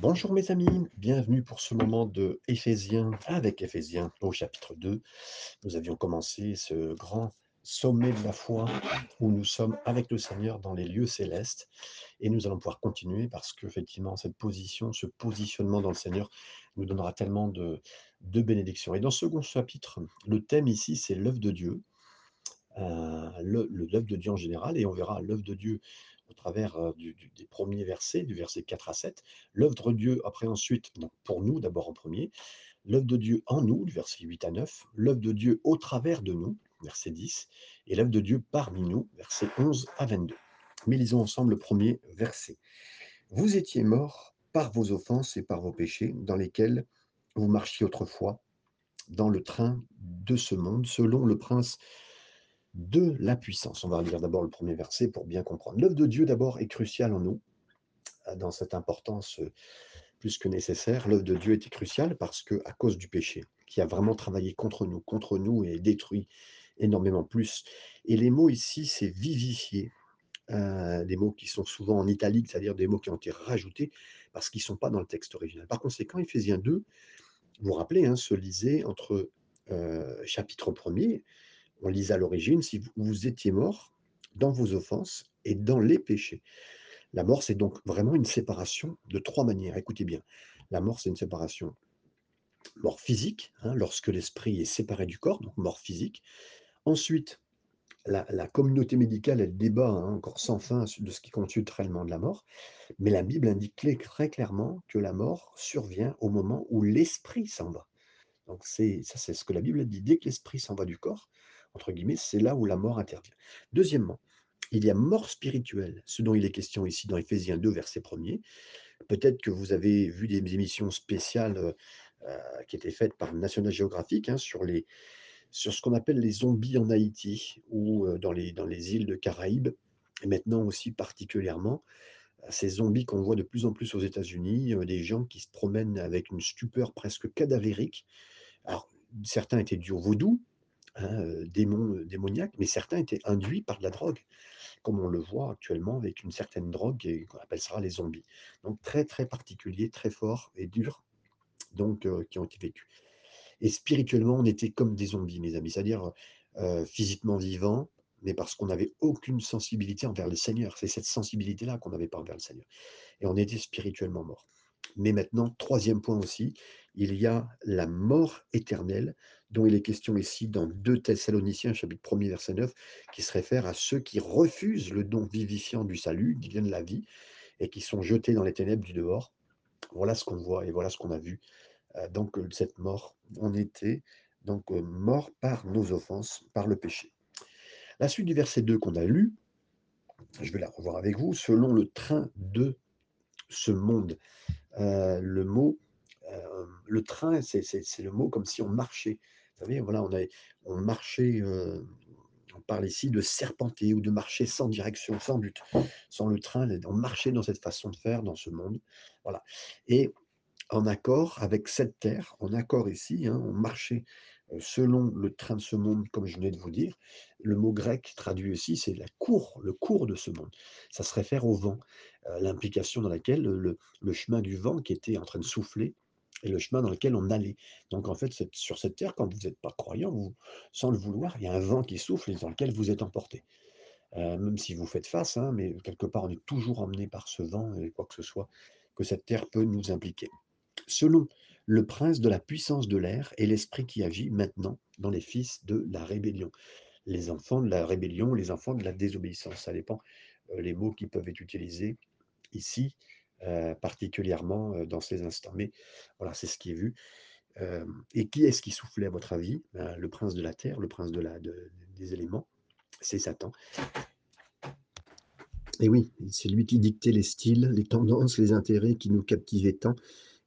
Bonjour mes amis, bienvenue pour ce moment de Éphésiens avec Éphésiens au chapitre 2. Nous avions commencé ce grand sommet de la foi où nous sommes avec le Seigneur dans les lieux célestes et nous allons pouvoir continuer parce qu'effectivement cette position, ce positionnement dans le Seigneur nous donnera tellement de, de bénédictions. Et dans ce second chapitre, le thème ici c'est l'œuvre de Dieu, euh, l'œuvre de Dieu en général et on verra l'œuvre de Dieu au travers des premiers versets, du verset 4 à 7, l'œuvre de Dieu après ensuite, donc pour nous d'abord en premier, l'œuvre de Dieu en nous, du verset 8 à 9, l'œuvre de Dieu au travers de nous, verset 10, et l'œuvre de Dieu parmi nous, verset 11 à 22. Mais lisons ensemble le premier verset. Vous étiez morts par vos offenses et par vos péchés, dans lesquels vous marchiez autrefois, dans le train de ce monde, selon le prince de la puissance. On va lire d'abord le premier verset pour bien comprendre. L'œuvre de Dieu d'abord est cruciale en nous, euh, dans cette importance euh, plus que nécessaire. L'œuvre de Dieu était cruciale parce que à cause du péché, qui a vraiment travaillé contre nous, contre nous et détruit énormément plus. Et les mots ici, c'est vivifier. euh, des mots qui sont souvent en italique, c'est-à-dire des mots qui ont été rajoutés parce qu'ils ne sont pas dans le texte original. Par conséquent, Éphésiens 2, vous vous rappelez, hein, se lisait entre chapitre 1er on lisait à l'origine, si vous, vous étiez mort dans vos offenses et dans les péchés. La mort, c'est donc vraiment une séparation de trois manières. Écoutez bien, la mort, c'est une séparation mort physique, hein, lorsque l'esprit est séparé du corps, donc mort physique. Ensuite, la, communauté médicale, elle débat hein, encore sans fin de ce qui constitue réellement de la mort, mais la Bible indique très clairement que la mort survient au moment où l'esprit s'en va. Donc ça, c'est ce que la Bible dit. Dès que l'esprit s'en va du corps, c'est là où la mort intervient. Deuxièmement, il y a mort spirituelle, ce dont il est question ici dans Éphésiens 2, verset 1er. Peut-être que vous avez vu des émissions spéciales euh, euh, qui étaient faites par National Geographic hein, sur, les, sur ce qu'on appelle les zombies en Haïti ou euh, dans, les, dans les îles de Caraïbes, et maintenant aussi particulièrement ces zombies qu'on voit de plus en plus aux États-Unis, des gens qui se promènent avec une stupeur presque cadavérique. Alors, certains étaient dus au vaudou, hein, démons, euh, démoniaques, mais certains étaient induits par de la drogue, comme on le voit actuellement avec une certaine drogue qu'on appelle ça les zombies. Donc très très particulier, très fort et dur, donc qui ont été vécus. Et spirituellement, on était comme des zombies, mes amis, c'est-à-dire physiquement vivants, mais parce qu'on n'avait aucune sensibilité envers le Seigneur. C'est cette sensibilité-là qu'on n'avait pas envers le Seigneur. Et on était spirituellement morts. Mais maintenant, troisième point aussi, il y a la mort éternelle, dont il est question ici dans 2 Thessaloniciens, chapitre 1er, verset 9, qui se réfère à ceux qui refusent le don vivifiant du salut, qui vient de la vie, et qui sont jetés dans les ténèbres du dehors. Voilà ce qu'on voit et voilà ce qu'on a vu. Euh, donc, euh, cette mort, on était donc euh, mort par nos offenses, par le péché. La suite du verset 2 qu'on a lu, je vais la revoir avec vous, selon le train de ce monde. Euh, le mot, euh, le train, c'est le mot comme si on marchait. Vous savez, voilà, on, a, on marchait, euh, on parle ici de serpenter ou de marcher sans direction, sans but, sans le train. On marchait dans cette façon de faire dans ce monde. Voilà. Et en accord avec cette terre, en accord ici, hein, on marchait selon le train de ce monde, comme je venais de vous dire. Le mot grec traduit aussi, c'est la cour, le cours de ce monde. Ça se réfère au vent, euh, l'implication dans laquelle le, chemin du vent qui était en train de souffler et le chemin dans lequel on allait. Donc en fait, sur cette terre, quand vous n'êtes pas croyant, sans le vouloir, il y a un vent qui souffle et dans lequel vous êtes emporté. Euh, même si vous faites face, hein, mais quelque part, on est toujours emmené par ce vent et quoi que ce soit que cette terre peut nous impliquer selon le prince de la puissance de l'air et l'esprit qui agit maintenant dans les fils de la rébellion. Les enfants de la rébellion, les enfants de la désobéissance, ça dépend euh, les mots qui peuvent être utilisés ici, euh, particulièrement euh, dans ces instants. Mais voilà, c'est ce qui est vu. Et qui est-ce qui soufflait à votre avis Le prince de la terre, le prince de la, de- des éléments, c'est Satan. Et oui, c'est lui qui dictait les styles, les tendances, les intérêts qui nous captivaient tant,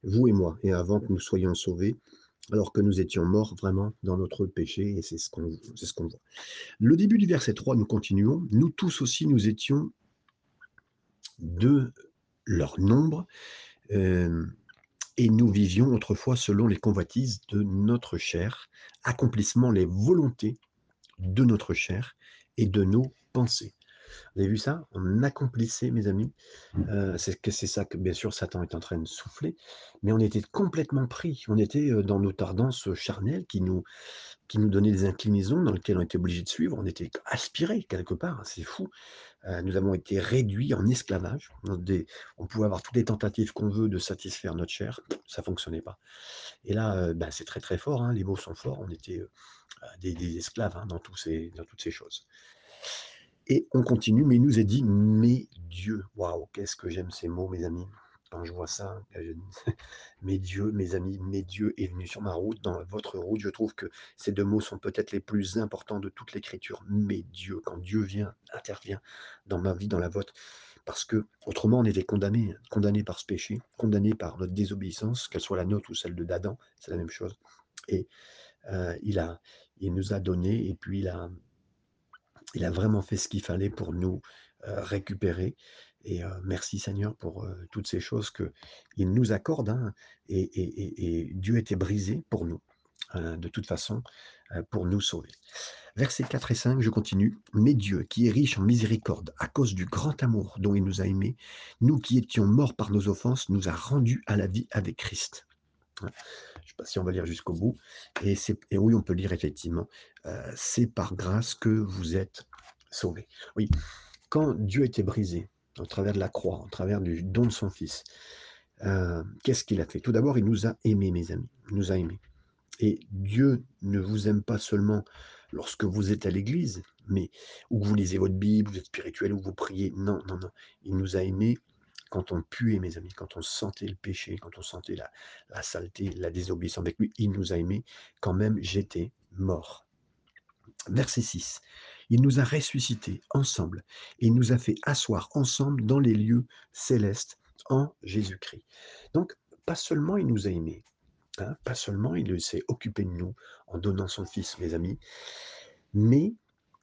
vous et moi, et avant que nous soyons sauvés, alors que nous étions morts vraiment dans notre péché, et c'est ce qu'on ce qu'on voit. Le début du verset 3, nous continuons. Nous tous aussi, nous étions de leur nombre, euh, et nous vivions autrefois selon les convoitises de notre chair, accomplissement les volontés de notre chair et de nos pensées. Vous avez vu ça? On accomplissait, mes amis, c'est que c'est ça que, bien sûr, Satan est en train de souffler, mais on était complètement pris. On était, dans nos tendances charnelles qui nous qui nous donnaient des inclinaisons dans lesquelles on était obligé de suivre. On était aspirés quelque part, hein, c'est fou. Heu, nous avons été réduits en esclavage. Des on pouvait avoir toutes les tentatives qu'on veut de satisfaire notre chair, ça fonctionnait pas et là, bah, c'est très, très fort, hein, les mots sont forts. On était, des des esclaves, hein, dans tous ces dans toutes ces choses et on continue, mais il nous est dit: «Mais Dieu». Waouh, qu'est-ce que j'aime ces mots, mes amis. Quand je vois ça, heu, je «Mais Dieu», mes amis, «Mais Dieu est venu sur ma route, dans votre route». Je trouve que ces 2 mots sont peut-être les plus importants de toute l'écriture. «Mais Dieu», quand Dieu vient, intervient dans ma vie, dans la vôtre, parce qu'autrement on était condamnés, condamnés par ce péché, condamnés par notre désobéissance, qu'elle soit la nôtre ou celle de d'Adam, c'est la même chose et heu, il a il nous a donné et puis il a il a vraiment fait ce qu'il fallait pour nous, récupérer et merci Seigneur pour, toutes ces choses qu'il nous accorde, hein et Dieu était brisé pour nous, heu, de toute façon, pour nous sauver. Versets 4 et 5, je continue. «Mais Dieu, qui est riche en miséricorde, à cause du grand amour dont il nous a aimés, nous qui étions morts par nos offenses, nous a rendus à la vie avec Christ». Je sais pas si on va lire jusqu'au bout et oui, on peut lire effectivement, heu, c'est par grâce que vous êtes sauvés. Oui, quand Dieu était brisé, au travers de la croix, au travers du don de son fils, heu, qu'est-ce qu'il a fait? Tout d'abord, il nous a aimés, mes amis, il nous a aimés et Dieu ne vous aime pas seulement lorsque vous êtes à l'église, mais ou que vous lisez votre Bible, vous êtes spirituel ou vous priez. Non, non, non. Il nous a aimés quand on puait, mes amis, quand on sentait le péché, quand on sentait la saleté, la désobéissance avec lui. Il nous a aimés quand même j'étais mort. Verset 6. Il nous a ressuscités ensemble et il nous a fait asseoir ensemble dans les lieux célestes en Jésus-Christ. Donc, pas seulement il nous a aimés, hein, pas seulement il s'est occupé de nous en donnant son fils, mes amis, mais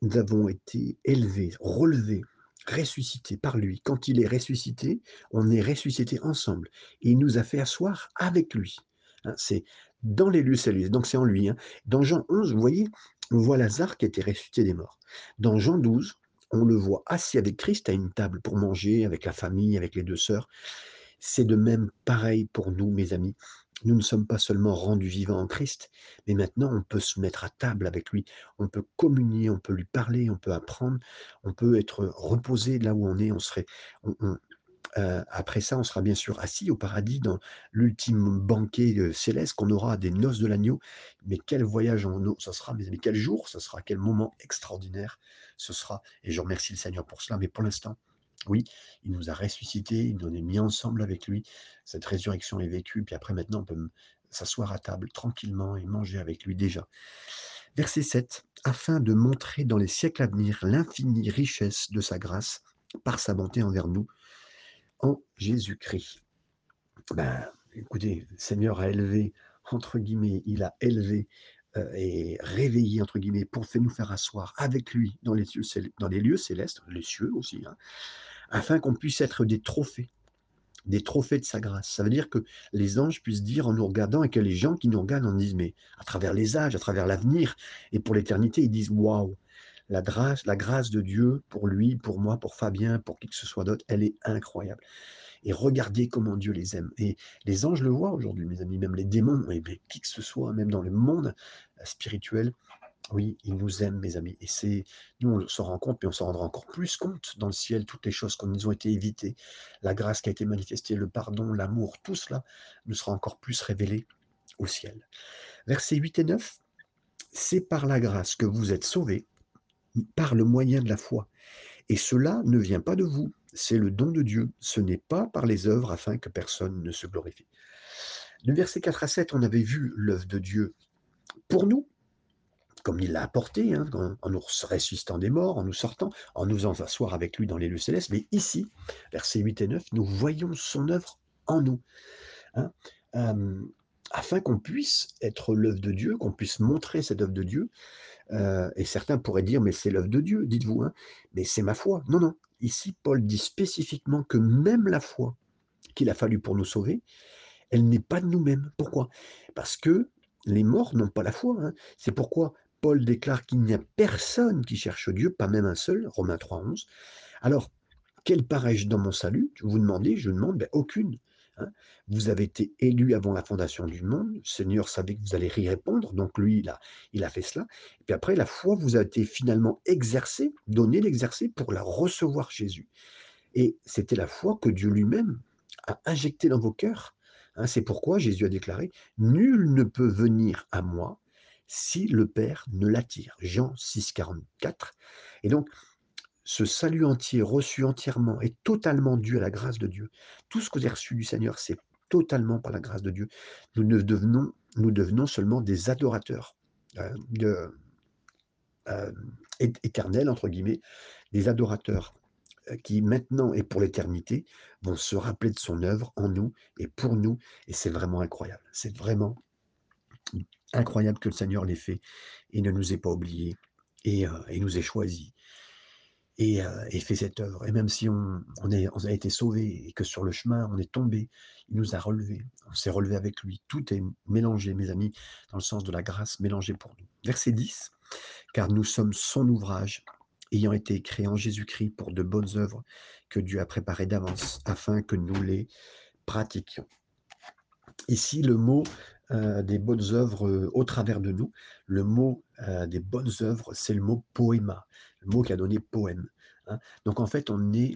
nous avons été élevés, relevés, ressuscités par lui. Quand il est ressuscité, on est ressuscités ensemble et il nous a fait asseoir avec lui. Hein, c'est dans les lieux célestes, donc c'est en lui. Hein. Dans Jean 11, vous voyez, on voit Lazare qui était ressuscité des morts. Dans Jean 12, on le voit assis avec Christ à une table pour manger avec la famille, avec les deux sœurs. C'est de même pareil pour nous, mes amis. Nous ne sommes pas seulement rendus vivants en Christ, mais maintenant on peut se mettre à table avec lui, on peut communier, on peut lui parler, on peut apprendre, on peut être reposé là où on est, serait heu, après ça, on sera bien sûr assis au paradis dans l'ultime banquet, heu, céleste qu'on aura des noces de l'agneau. Mais quel voyage en nous ça sera, mes amis, quel jour ce sera, quel moment extraordinaire ce sera et je remercie le Seigneur pour cela. Mais pour l'instant, oui, il nous a ressuscités, il nous a mis ensemble avec lui. Cette résurrection est vécue, puis après maintenant on peut s'asseoir à table tranquillement et manger avec lui déjà. Verset 7: «Afin de montrer dans les siècles à venir l'infinie richesse de sa grâce par sa bonté envers nous en Jésus-Christ». Ben, écoutez, Seigneur a élevé, entre guillemets, il a élevé, heu et «réveillé» entre guillemets pour nous faire asseoir avec lui dans les dans les lieux célestes, les cieux aussi, hein, afin qu'on puisse être des trophées, des trophées de sa grâce. Ça veut dire que les anges puissent dire en nous regardant et que les gens qui nous regardent en disent: «Mais à travers les âges, à travers l'avenir et pour l'éternité», ils disent: «Waouh, la grâce la grâce de Dieu pour lui, pour moi, pour Fabien, pour qui que ce soit d'autre, elle est incroyable et regardez comment Dieu les aime» et les anges le voient aujourd'hui, mes amis, même les démons et qui que ce soit, même dans le monde, heu, spirituel, oui, il nous aime, mes amis et c'est nous on s'en rend compte, mais on s'en rendra encore plus compte dans le ciel, toutes les choses qui nous ont été évitées, la grâce qui a été manifestée, le pardon, l'amour, tout cela nous sera encore plus révélé au ciel. Versets 8 et 9: «C'est par la grâce que vous êtes sauvés, par le moyen de la foi et cela ne vient pas de vous, c'est le don de Dieu. Ce n'est pas par les œuvres afin que personne ne se glorifie». De versets 4 à 7, on avait vu l'œuvre de Dieu pour nous, comme il l'a apporté, hein, en en nous ressuscitant des morts, en nous sortant, en nous faisant asseoir avec lui dans les lieux célestes. Mais ici, versets 8 et 9, nous voyons son œuvre en nous, hein, afin qu'on puisse être l'œuvre de Dieu, qu'on puisse montrer cette œuvre de Dieu, heu et certains pourraient dire: «Mais c'est l'œuvre de Dieu, dites-vous, hein, mais c'est ma foi». Non, non, ici Paul dit spécifiquement que même la foi qu'il a fallu pour nous sauver, elle n'est pas de nous-mêmes. Pourquoi? Parce que les morts n'ont pas la foi. C'est pourquoi Paul déclare qu'il n'y a personne qui cherche Dieu, pas même un seul, Romains 3:11 Alors, quelle part ai-je dans mon salut? Vous demandez, je demande, ben, aucune. Hein. Vous avez été élu avant la fondation du monde. Le Seigneur savait que vous allez y répondre, donc lui, il a, il a fait cela. Et puis après, la foi vous a été finalement exercée, donnée d'exercer pour la recevoir Jésus. Et c'était la foi que Dieu lui-même a injectée dans vos cœurs. Hein. C'est pourquoi Jésus a déclaré, Nul ne peut venir à moi si le Père ne l'attire. Jean 6, 44. Et donc, ce salut entier, reçu entièrement et totalement dû à la grâce de Dieu. Tout ce que vous avez reçu du Seigneur, c'est totalement par la grâce de Dieu. Nous ne devenons, nous devenons seulement des adorateurs euh, euh, éternels, entre guillemets, des adorateurs euh, qui maintenant et pour l'éternité vont se rappeler de son œuvre en nous et pour nous. Et c'est vraiment incroyable. C'est vraiment incroyable que le Seigneur l'ait fait et ne nous ait pas oubliés et, et nous ait choisis et, fait cette œuvre. Et même si on a été sauvé et que sur le chemin on est tombé, il nous a relevés, on s'est relevé avec lui. Tout est mélangé, mes amis, dans le sens de la grâce mélangée pour nous. Verset 10, car nous sommes son ouvrage, ayant été créés en Jésus-Christ pour de bonnes œuvres que Dieu a préparées d'avance, afin que nous les pratiquions. Ici, le mot des bonnes œuvres au travers de nous, le mot des bonnes œuvres, c'est le mot poéma le mot qui a donné poème. Hein. Donc en fait, on est,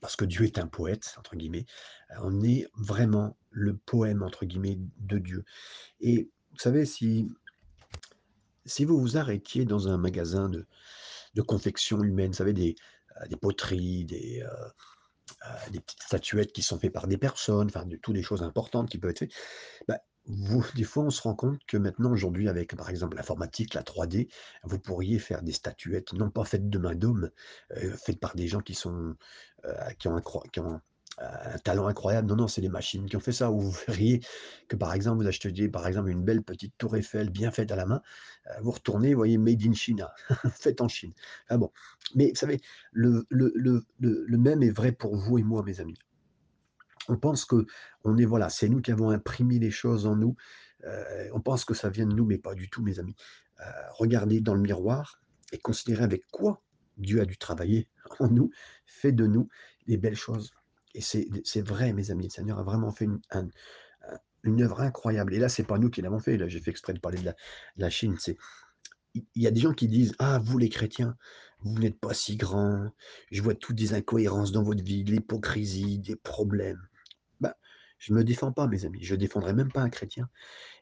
parce que Dieu est un poète, entre guillemets, euh, on est vraiment le poème, entre guillemets, de Dieu. Et vous savez, si, si vous vous arrêtiez dans un magasin de, de confection humaine, vous savez, des, euh, des poteries, des, euh, des petites statuettes qui sont faites par des personnes, enfin, de toutes les choses importantes qui peuvent être faites, bah, des fois, on se rend compte que maintenant, aujourd'hui, avec par exemple l'informatique, la 3D, vous pourriez faire des statuettes, non pas faites de main d'homme, euh, faites par des gens qui sont euh, qui ont, un, qui ont un, talent incroyable. Non, non, c'est les machines qui ont fait ça. Ou vous verriez que par exemple, vous achetiez par exemple une belle petite tour Eiffel bien faite à la main, euh, vous retournez, vous voyez Made in China, faite en Chine. Ah bon. Mais vous savez, le, le, le, le même est vrai pour vous et moi, mes amis on pense que on est voilà, c'est nous qui avons imprimé les choses en nous. Euh, on pense que ça vient de nous, mais pas du tout, mes amis. Euh, regardez dans le miroir et considérez avec quoi Dieu a dû travailler en nous, fait de nous des belles choses. Et c'est vrai, mes amis. Le Seigneur a vraiment fait une, œuvre incroyable. Et là, c'est pas nous qui l'avons fait. Là, j'ai fait exprès de parler de la, Chine. C'est il y a des gens qui disent Ah, vous les chrétiens, vous n'êtes pas si grands, je vois toutes des incohérences dans votre vie, l'hypocrisie, des problèmes. Je ne me défends pas, mes amis. Je ne défendrai même pas un chrétien.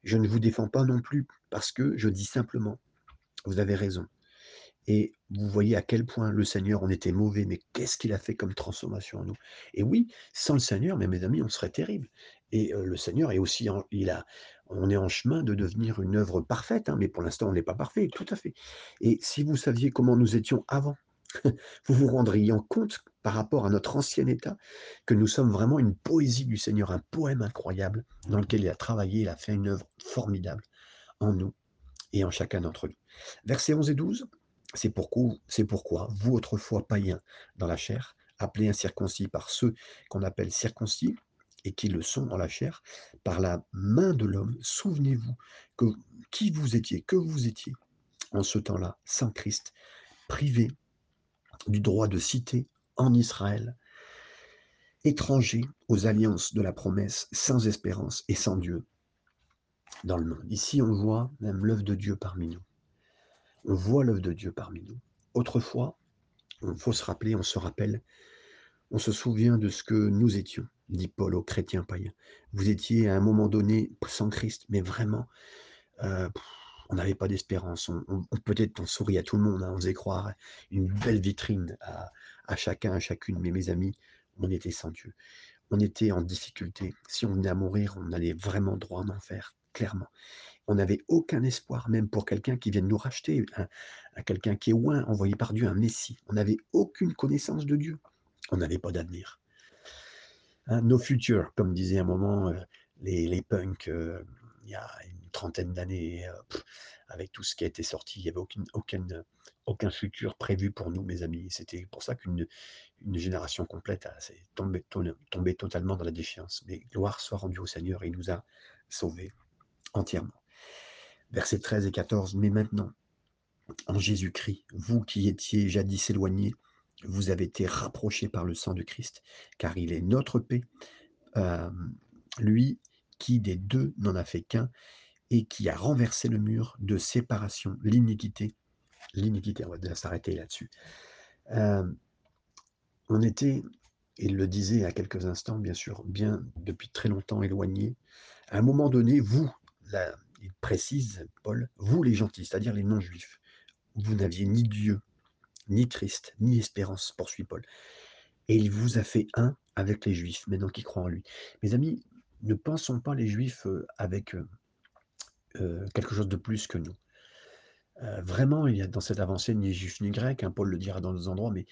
Je ne vous défends pas non plus parce que je dis simplement, vous avez raison. Et vous voyez à quel point le Seigneur, on était mauvais, mais qu'est-ce qu'il a fait comme transformation en nous? Et oui, sans le Seigneur, mes amis, on serait terrible. Et euh, le Seigneur est aussi, il a, on est en chemin de devenir une œuvre parfaite, hein, mais pour l'instant, on n'est pas parfait, tout à fait. Et si vous saviez comment nous étions avant, vous vous rendriez compte par rapport à notre ancien état que nous sommes vraiment une poésie du Seigneur, un poème incroyable dans lequel il a travaillé, il a fait une œuvre formidable en nous et en chacun d'entre nous. Versets 11 et 12, c'est pourquoi, pourquoi vous autrefois païens dans la chair, appelés incirconcis par ceux qu'on appelle circoncis, et qui le sont dans la chair, par la main de l'homme, souvenez-vous que qui vous étiez, que vous étiez en ce temps-là, sans Christ, privé du droit de cité en Israël, étranger aux alliances de la promesse, sans espérance et sans Dieu dans le monde. Ici, on voit même l'œuvre de Dieu parmi nous. On voit l'œuvre de Dieu parmi nous. Autrefois, il faut se rappeler, on se rappelle, on se souvient de ce que nous étions, dit Paul aux chrétiens païens. Vous étiez à un moment donné sans Christ, mais vraiment, euh, on n'avait pas d'espérance. On, Peut-être on sourit à tout le monde, hein, on faisait croire une belle vitrine à, chacun, à chacune. Mais mes amis, on était sans Dieu. On était en difficulté. Si on venait à mourir, on allait vraiment droit en enfer, clairement. On n'avait aucun espoir, même pour quelqu'un qui vienne nous racheter, à quelqu'un qui est loin, envoyé par Dieu, un Messie. On n'avait aucune connaissance de Dieu. On n'avait pas d'avenir. Hein, no future, comme disaient à un moment euh, les, punks euh, il y a trentaine d'années, euh, avec tout ce qui a été sorti, il n'y avait aucune, aucun, futur prévu pour nous, mes amis. C'était pour ça qu'une une génération complète s'est tombée, totalement dans la défiance. Mais gloire soit rendue au Seigneur, il nous a sauvés entièrement. Versets 13 et 14, mais maintenant, en Jésus-Christ, vous qui étiez jadis éloignés, Vous avez été rapprochés par le sang de Christ, car il est notre paix. Lui qui des 2 n'en a fait qu'un et qui a renversé le mur de séparation, l'iniquité l'iniquité, on va s'arrêter là-dessus. Hem, on était, il le disait a quelques instants, bien sûr, bien depuis très longtemps éloignés. À un moment donné, vous, il précise, Paul, vous les gentils, c'est-à-dire les non-juifs, vous n'aviez ni Dieu, ni Christ, ni espérance, poursuit Paul. Et il vous a fait un avec les juifs, maintenant qui croient en lui. Mes amis, ne pensons pas les juifs euh, avec euh, euh, quelque chose de plus que nous. Vraiment, il y a dans cette avancée ni juif ni grec, hein, Paul le dira dans d'autres endroits, mais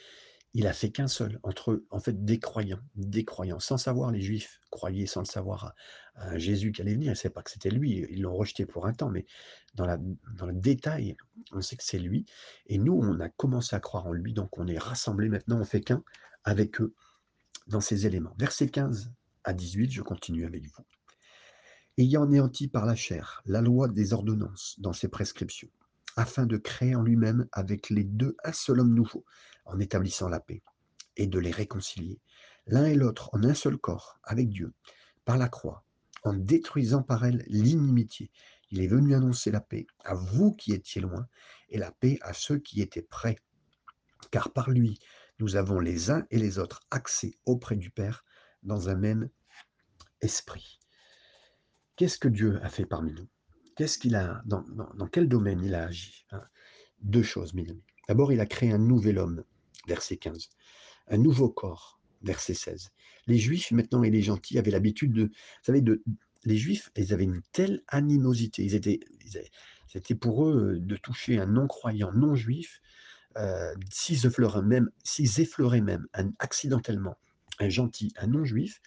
il a fait qu'un seul, entre en fait des croyants, des croyants, sans savoir les juifs croyaient sans le savoir à, Jésus qui allait venir, ils ne savaient pas que c'était lui, ils l'ont rejeté pour un temps, mais dans le détail, on sait que c'est lui, et nous, on a commencé à croire en lui, donc on est rassemblés maintenant, on fait qu'un avec eux dans ces éléments. Verset 15 à 18, je continue avec vous. Ayant anéanti par la chair la loi des ordonnances dans ses prescriptions, afin de créer en lui-même avec les deux un seul homme nouveau, en établissant la paix, et de les réconcilier, l'un et l'autre en un seul corps, avec Dieu, par la croix, en détruisant par elle l'inimitié. Il est venu annoncer la paix à vous qui étiez loin, et la paix à ceux qui étaient près. Car par lui, nous avons les uns et les autres accès auprès du Père dans un même esprit. Qu'est-ce que Dieu a fait parmi nous? Qu'est-ce qu'il a, dans, quel domaine il a agi hein? Deux choses, mes amis. D'abord, il a créé un nouvel homme, verset 15, un nouveau corps, verset 16. Les Juifs, maintenant, et les gentils avaient l'habitude de, vous savez, de, les Juifs, ils avaient une telle animosité, ils c'était pour eux de toucher un non-croyant, non-juif, euh, s'ils effleuraient même, s'ils effleuraient même accidentellement un gentil, un non-juif,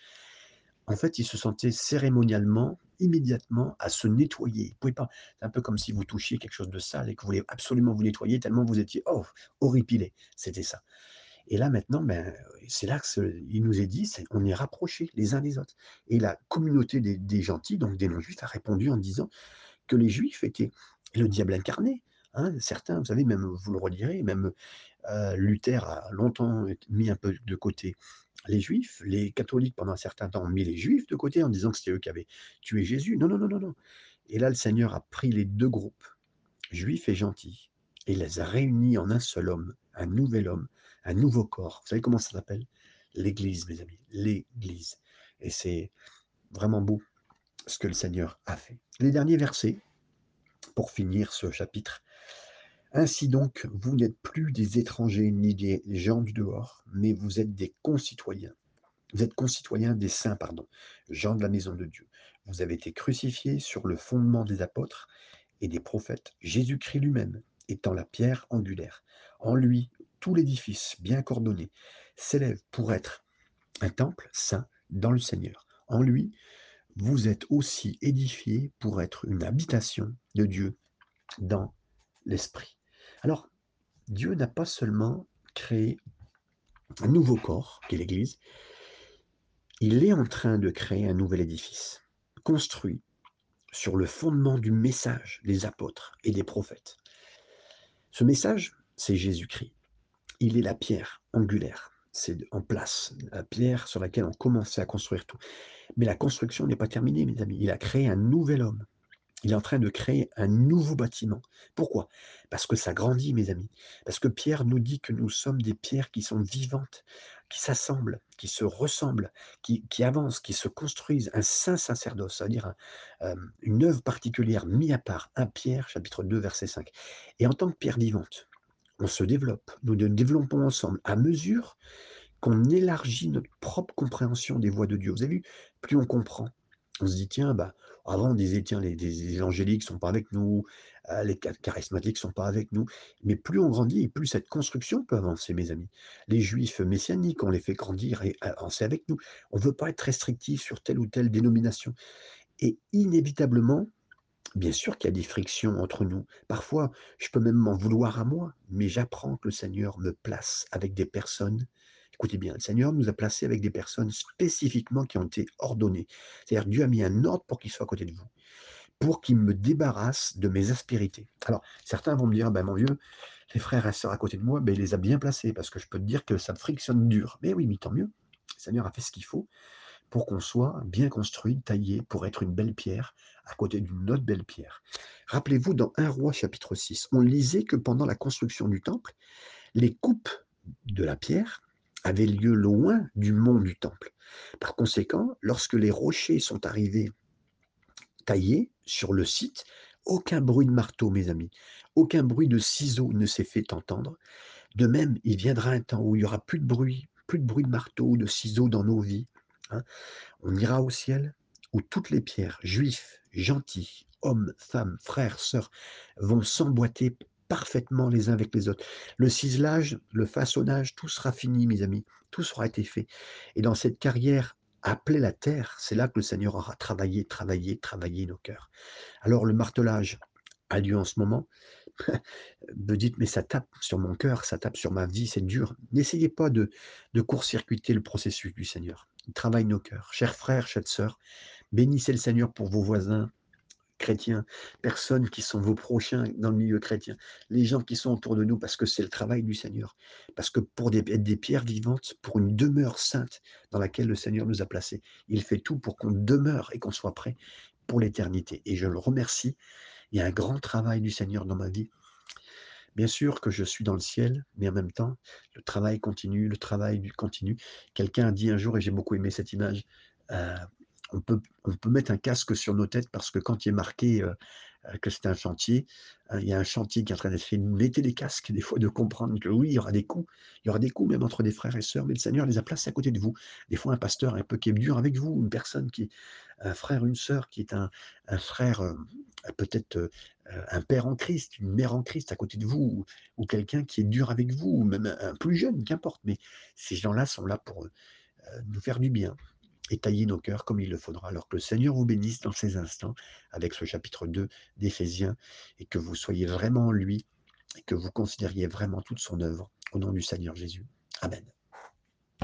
en fait, ils se sentaient cérémonialement, immédiatement, à se nettoyer. Pas. C'est un peu comme si vous touchiez quelque chose de sale et que vous voulez absolument vous nettoyer tellement vous étiez oh, horripilé. C'était ça. Et là maintenant, ben, c'est là qu'il nous est dit, on est rapprochés les uns des autres. Et la communauté des, des gentils, donc des non-juifs, a répondu en disant que les juifs étaient le diable incarné. Hein, certains, vous savez, même vous le redirez, même euh, Luther a longtemps mis un peu de côté les juifs, les catholiques pendant un certain temps ont mis les juifs de côté en disant que c'était eux qui avaient tué Jésus. Non, non, non, non, non. Et là, le Seigneur a pris les deux groupes, juifs et gentils, et les a réunis en un seul homme, un nouvel homme, un nouveau corps. Vous savez comment ça s'appelle? L'Église, mes amis, l'Église. Et c'est vraiment beau ce que le Seigneur a fait. Les derniers versets, pour finir ce chapitre, ainsi donc, vous n'êtes plus des étrangers ni des gens du dehors, mais vous êtes des concitoyens. Vous êtes concitoyens des saints, pardon, gens de la maison de Dieu. Vous avez été crucifiés sur le fondement des apôtres et des prophètes, Jésus-Christ lui-même étant la pierre angulaire. En lui, tout l'édifice bien coordonné s'élève pour être un temple saint dans le Seigneur. En lui, vous êtes aussi édifiés pour être une habitation de Dieu dans l'Esprit. Alors, Dieu n'a pas seulement créé un nouveau corps, qui est l'Église, il est en train de créer un nouvel édifice, construit sur le fondement du message des apôtres et des prophètes. Ce message, c'est Jésus-Christ. Il est la pierre angulaire, c'est en place, la pierre sur laquelle on commençait à construire tout. Mais la construction n'est pas terminée, mes amis. Il a créé un nouvel homme, il est en train de créer un nouveau bâtiment. Pourquoi? Parce que ça grandit, mes amis. Parce que Pierre nous dit que nous sommes des pierres qui sont vivantes, qui s'assemblent, qui se ressemblent, qui, avancent, qui se construisent. Un saint sacerdoce, c'est-à-dire euh, une œuvre particulière mise à part. Un Pierre, chapitre 2, verset 5. Et en tant que pierre vivante, on se développe, nous nous développons ensemble à mesure qu'on élargit notre propre compréhension des voies de Dieu. Vous avez vu, plus on comprend, on se dit, tiens, bah, avant, on disait, tiens, les, les évangéliques ne sont pas avec nous, euh, les charismatiques ne sont pas avec nous. Mais plus on grandit, et plus cette construction peut avancer, mes amis. Les juifs messianiques, on les fait grandir et avancer avec nous. On ne veut pas être restrictif sur telle ou telle dénomination. Et inévitablement, bien sûr qu'il y a des frictions entre nous. Parfois, je peux même m'en vouloir à moi, mais j'apprends que le Seigneur me place avec des personnes Écoutez bien, le Seigneur nous a placés avec des personnes spécifiquement qui ont été ordonnées. C'est-à-dire Dieu a mis un ordre pour qu'il soit à côté de vous, pour qu'il me débarrasse de mes aspérités. Alors, certains vont me dire, ben mon vieux, tes frères et sœurs à côté de moi, ben, il les a bien placés parce que je peux te dire que ça frictionne dur. Mais oui, mais tant mieux. Le Seigneur a fait ce qu'il faut pour qu'on soit bien construit, taillé, pour être une belle pierre à côté d'une autre belle pierre. Rappelez-vous, dans 1 roi chapitre 6, on lisait que pendant la construction du temple, les coupes de la pierre avaient lieu loin du mont du temple. Par conséquent, lorsque les rochers sont arrivés taillés sur le site, aucun bruit de marteau, mes amis, aucun bruit de ciseaux ne s'est fait entendre. De même, il viendra un temps où il n'y aura plus de bruit, plus de bruit de marteau, de ciseaux dans nos vies. Hein. On ira au ciel où toutes les pierres, juifs, gentils, hommes, femmes, frères, sœurs, vont s'emboîter parfaitement les uns avec les autres. Le ciselage, le façonnage, tout sera fini, mes amis. Tout sera été fait. Et dans cette carrière appelée la terre, c'est là que le Seigneur aura travaillé, travaillé, travaillé nos cœurs. Alors le martelage a lieu en ce moment. Me dites, mais ça tape sur mon cœur, ça tape sur ma vie, c'est dur. N'essayez pas de, de court-circuiter le processus du Seigneur. Il travaille nos cœurs. Chers frères, chères sœurs, bénissez le Seigneur pour vos voisins, chrétiens, personnes qui sont vos prochains dans le milieu chrétien, les gens qui sont autour de nous, parce que c'est le travail du Seigneur, parce que pour être des pierres vivantes, pour une demeure sainte dans laquelle le Seigneur nous a placés, il fait tout pour qu'on demeure et qu'on soit prêt pour l'éternité. Et je le remercie. Il y a un grand travail du Seigneur dans ma vie. Bien sûr que je suis dans le ciel, mais en même temps, le travail continue, le travail continue. Quelqu'un a dit un jour, et j'ai beaucoup aimé cette image, euh, on peut, mettre un casque sur nos têtes parce que quand il est marqué euh, euh, que c'est un chantier, hein, il y a un chantier qui est en train d'être fait. Mettez des casques, des fois, de comprendre que oui, il y aura des coups. Il y aura des coups, même entre des frères et sœurs, mais le Seigneur les a placés à côté de vous. Des fois, un pasteur un peu qui est dur avec vous, une personne qui, un frère, une sœur qui est un, frère, euh, peut-être un père en Christ, une mère en Christ à côté de vous, ou, quelqu'un qui est dur avec vous, ou même un plus jeune, qu'importe. Mais ces gens-là sont là pour nous faire du bien et tailler nos cœurs comme il le faudra. Alors que le Seigneur vous bénisse dans ces instants avec ce chapitre 2 d'Éphésiens et que vous soyez vraiment lui et que vous considériez vraiment toute son œuvre au nom du Seigneur Jésus. Amen.